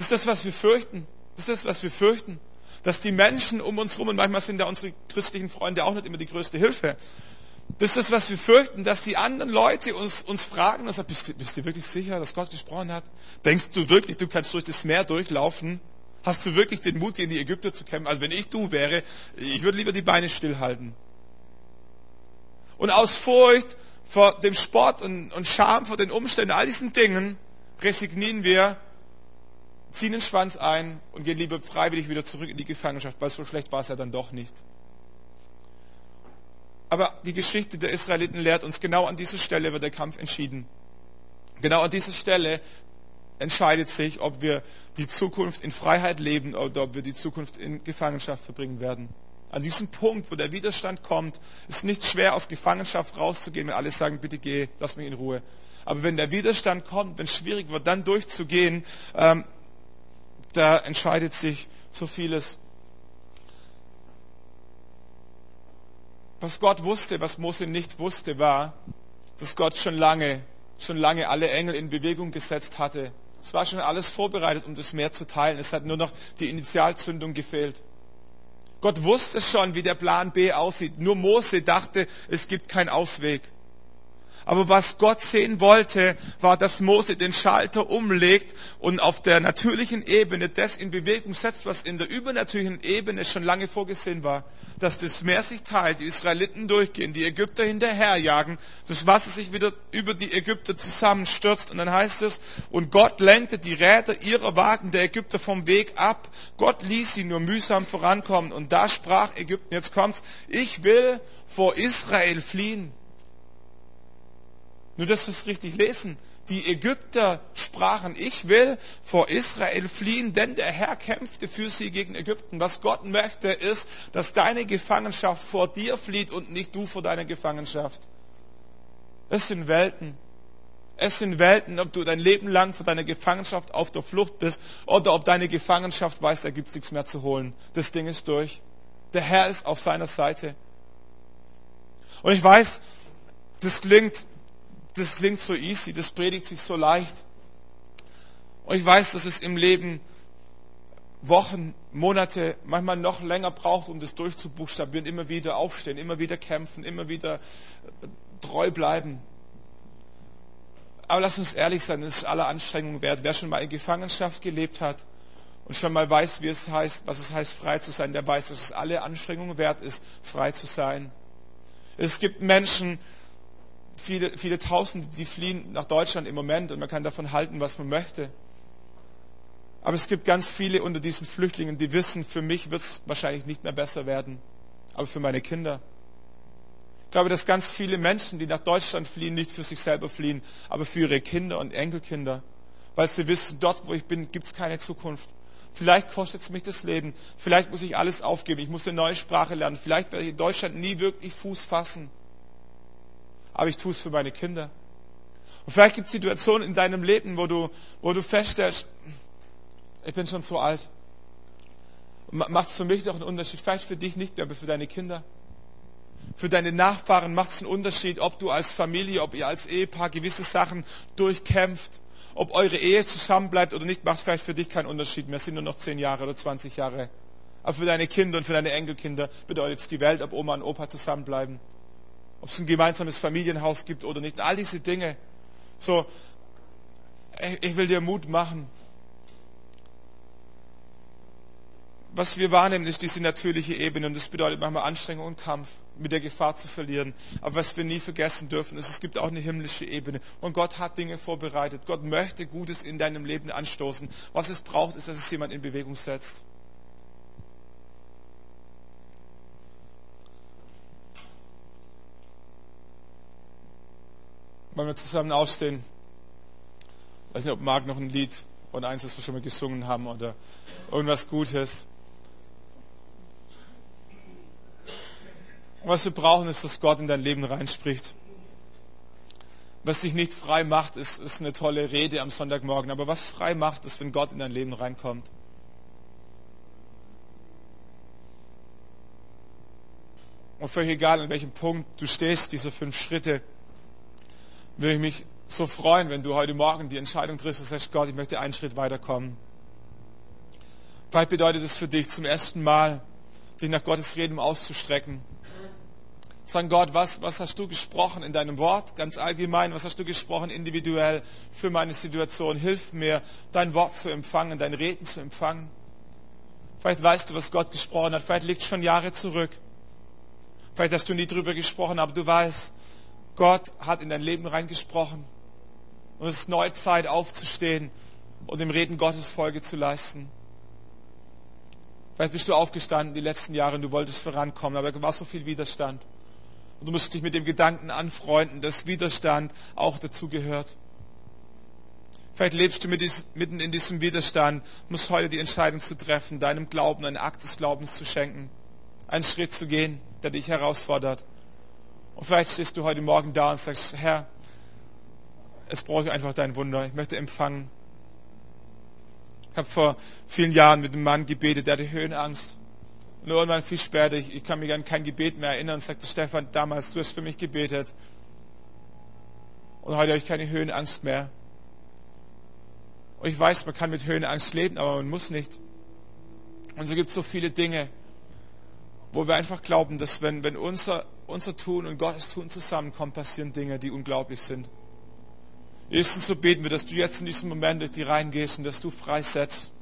ist das, was wir fürchten. Das ist das, was wir fürchten. Dass die Menschen um uns herum, und manchmal sind da unsere christlichen Freunde auch nicht immer die größte Hilfe. Das ist was wir fürchten, dass die anderen Leute uns, uns fragen und sagen, bist du, bist du wirklich sicher, dass Gott gesprochen hat? Denkst du wirklich, du kannst durch das Meer durchlaufen? Hast du wirklich den Mut, gegen die Ägypter zu kämpfen? Also wenn ich du wäre, ich würde lieber die Beine stillhalten. Und aus Furcht vor dem Sport und, und Scham vor den Umständen, all diesen Dingen, resignieren wir, ziehen den Schwanz ein und gehen lieber freiwillig wieder zurück in die Gefangenschaft, weil so schlecht war es ja dann doch nicht. Aber die Geschichte der Israeliten lehrt uns, genau an dieser Stelle wird der Kampf entschieden. Genau an dieser Stelle entscheidet sich, ob wir die Zukunft in Freiheit leben oder ob wir die Zukunft in Gefangenschaft verbringen werden. An diesem Punkt, wo der Widerstand kommt, ist nicht schwer, aus Gefangenschaft rauszugehen, wenn alle sagen, bitte geh, lass mich in Ruhe. Aber wenn der Widerstand kommt, wenn es schwierig wird, dann durchzugehen, ähm, da entscheidet sich so vieles. Was Gott wusste, was Mose nicht wusste, war, dass Gott schon lange, schon lange alle Engel in Bewegung gesetzt hatte, es war schon alles vorbereitet, um das Meer zu teilen. Es hat nur noch die Initialzündung gefehlt. Gott wusste schon, wie der Plan B aussieht. Nur Mose dachte, es gibt keinen Ausweg. Aber was Gott sehen wollte, war, dass Mose den Schalter umlegt und auf der natürlichen Ebene das in Bewegung setzt, was in der übernatürlichen Ebene schon lange vorgesehen war. Dass das Meer sich teilt, die Israeliten durchgehen, die Ägypter hinterherjagen, das Wasser sich wieder über die Ägypter zusammenstürzt und dann heißt es, und Gott lenkte die Räder ihrer Wagen der Ägypter vom Weg ab. Gott ließ sie nur mühsam vorankommen und da sprach Ägypten, jetzt kommt's, ich will vor Israel fliehen. Nur, dass wir es richtig lesen. Die Ägypter sprachen, ich will vor Israel fliehen, denn der Herr kämpfte für sie gegen Ägypten. Was Gott möchte, ist, dass deine Gefangenschaft vor dir flieht und nicht du vor deiner Gefangenschaft. Es sind Welten. Es sind Welten, ob du dein Leben lang vor deiner Gefangenschaft auf der Flucht bist oder ob deine Gefangenschaft weiß, da gibt es nichts mehr zu holen. Das Ding ist durch. Der Herr ist auf seiner Seite. Und ich weiß, das klingt das klingt so easy, das predigt sich so leicht. Und ich weiß, dass es im Leben Wochen, Monate, manchmal noch länger braucht, um das durchzubuchstabieren, immer wieder aufstehen, immer wieder kämpfen, immer wieder äh, treu bleiben. Aber lass uns ehrlich sein, es ist aller Anstrengung wert. Wer schon mal in Gefangenschaft gelebt hat und schon mal weiß, wie es heißt, was es heißt, frei zu sein, der weiß, dass es alle Anstrengungen wert ist, frei zu sein. Es gibt Menschen, viele, viele Tausende, die fliehen nach Deutschland im Moment und man kann davon halten, was man möchte. Aber es gibt ganz viele unter diesen Flüchtlingen, die wissen, für mich wird es wahrscheinlich nicht mehr besser werden, aber für meine Kinder. Ich glaube, dass ganz viele Menschen, die nach Deutschland fliehen, nicht für sich selber fliehen, aber für ihre Kinder und Enkelkinder, weil sie wissen, dort, wo ich bin, gibt es keine Zukunft. Vielleicht kostet es mich das Leben, vielleicht muss ich alles aufgeben, ich muss eine neue Sprache lernen, vielleicht werde ich in Deutschland nie wirklich Fuß fassen aber ich tue es für meine Kinder. Und vielleicht gibt es Situationen in deinem Leben, wo du, wo du feststellst, ich bin schon zu alt. Macht es für mich doch einen Unterschied? Vielleicht für dich nicht mehr, aber für deine Kinder. Für deine Nachfahren macht es einen Unterschied, ob du als Familie, ob ihr als Ehepaar gewisse Sachen durchkämpft, ob eure Ehe zusammenbleibt oder nicht, macht vielleicht für dich keinen Unterschied mehr. Es sind nur noch zehn Jahre oder 20 Jahre. Aber für deine Kinder und für deine Enkelkinder bedeutet es die Welt, ob Oma und Opa zusammenbleiben ob es ein gemeinsames Familienhaus gibt oder nicht. All diese Dinge. So, ich will dir Mut machen. Was wir wahrnehmen, ist diese natürliche Ebene und das bedeutet manchmal Anstrengung und Kampf mit der Gefahr zu verlieren. Aber was wir nie vergessen dürfen, ist, es gibt auch eine himmlische Ebene und Gott hat Dinge vorbereitet. Gott möchte Gutes in deinem Leben anstoßen. Was es braucht, ist, dass es jemand in Bewegung setzt. Wollen wir zusammen aufstehen? Ich weiß nicht, ob Marc noch ein Lied oder eins, das wir schon mal gesungen haben oder irgendwas Gutes. Was wir brauchen, ist, dass Gott in dein Leben reinspricht. Was dich nicht frei macht, ist, ist eine tolle Rede am Sonntagmorgen. Aber was frei macht, ist, wenn Gott in dein Leben reinkommt. Und völlig egal, an welchem Punkt du stehst, diese fünf Schritte, würde ich mich so freuen, wenn du heute Morgen die Entscheidung triffst und sagst, Gott, ich möchte einen Schritt weiterkommen. Vielleicht bedeutet es für dich zum ersten Mal, dich nach Gottes Reden auszustrecken. Sagen Gott, was, was hast du gesprochen in deinem Wort, ganz allgemein, was hast du gesprochen individuell für meine Situation? Hilf mir, dein Wort zu empfangen, dein Reden zu empfangen. Vielleicht weißt du, was Gott gesprochen hat, vielleicht liegt schon Jahre zurück. Vielleicht hast du nie drüber gesprochen, aber du weißt, Gott hat in dein Leben reingesprochen. Und es ist neue Zeit aufzustehen und dem Reden Gottes Folge zu leisten. Vielleicht bist du aufgestanden die letzten Jahre und du wolltest vorankommen, aber da war so viel Widerstand. Und du musst dich mit dem Gedanken anfreunden, dass Widerstand auch dazu gehört. Vielleicht lebst du mitten in diesem Widerstand, musst heute die Entscheidung zu treffen, deinem Glauben einen Akt des Glaubens zu schenken, einen Schritt zu gehen der dich herausfordert. Und vielleicht stehst du heute Morgen da und sagst, Herr, es brauche einfach dein Wunder. Ich möchte empfangen. Ich habe vor vielen Jahren mit einem Mann gebetet, der hatte Höhenangst. Und irgendwann viel später, ich, ich kann mich an kein Gebet mehr erinnern, sagte Stefan, damals, du hast für mich gebetet. Und heute habe ich keine Höhenangst mehr. Und ich weiß, man kann mit Höhenangst leben, aber man muss nicht. Und so gibt es so viele Dinge, wo wir einfach glauben, dass wenn, wenn unser, unser Tun und Gottes Tun zusammenkommt, passieren Dinge, die unglaublich sind. Jesus, so beten wir, dass du jetzt in diesem Moment durch die Reihen gehst und dass du freisetzt.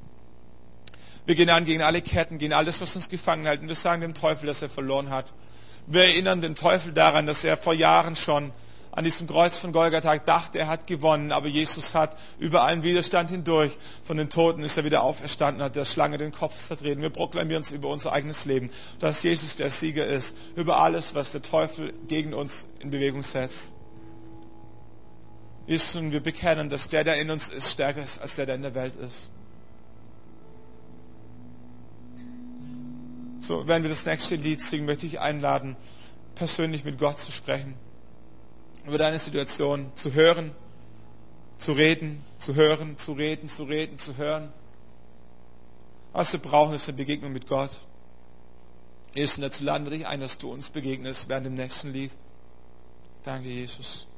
Wir gehen an gegen alle Ketten, gegen alles, was uns gefangen hält. Und wir sagen dem Teufel, dass er verloren hat. Wir erinnern den Teufel daran, dass er vor Jahren schon an diesem Kreuz von Golgatha dachte, er hat gewonnen, aber Jesus hat über allen Widerstand hindurch von den Toten ist er wieder auferstanden, hat der Schlange den Kopf zertreten. Wir proklamieren uns über unser eigenes Leben, dass Jesus der Sieger ist, über alles, was der Teufel gegen uns in Bewegung setzt. Ist und wir bekennen, dass der, der in uns ist, stärker ist als der, der in der Welt ist. So, wenn wir das nächste Lied singen, möchte ich einladen, persönlich mit Gott zu sprechen über deine Situation zu hören, zu reden, zu hören, zu reden, zu reden, zu hören. Was wir brauchen, ist eine Begegnung mit Gott. Jesus, dazu laden wir dich ein, dass du uns begegnest während dem nächsten Lied. Danke, Jesus.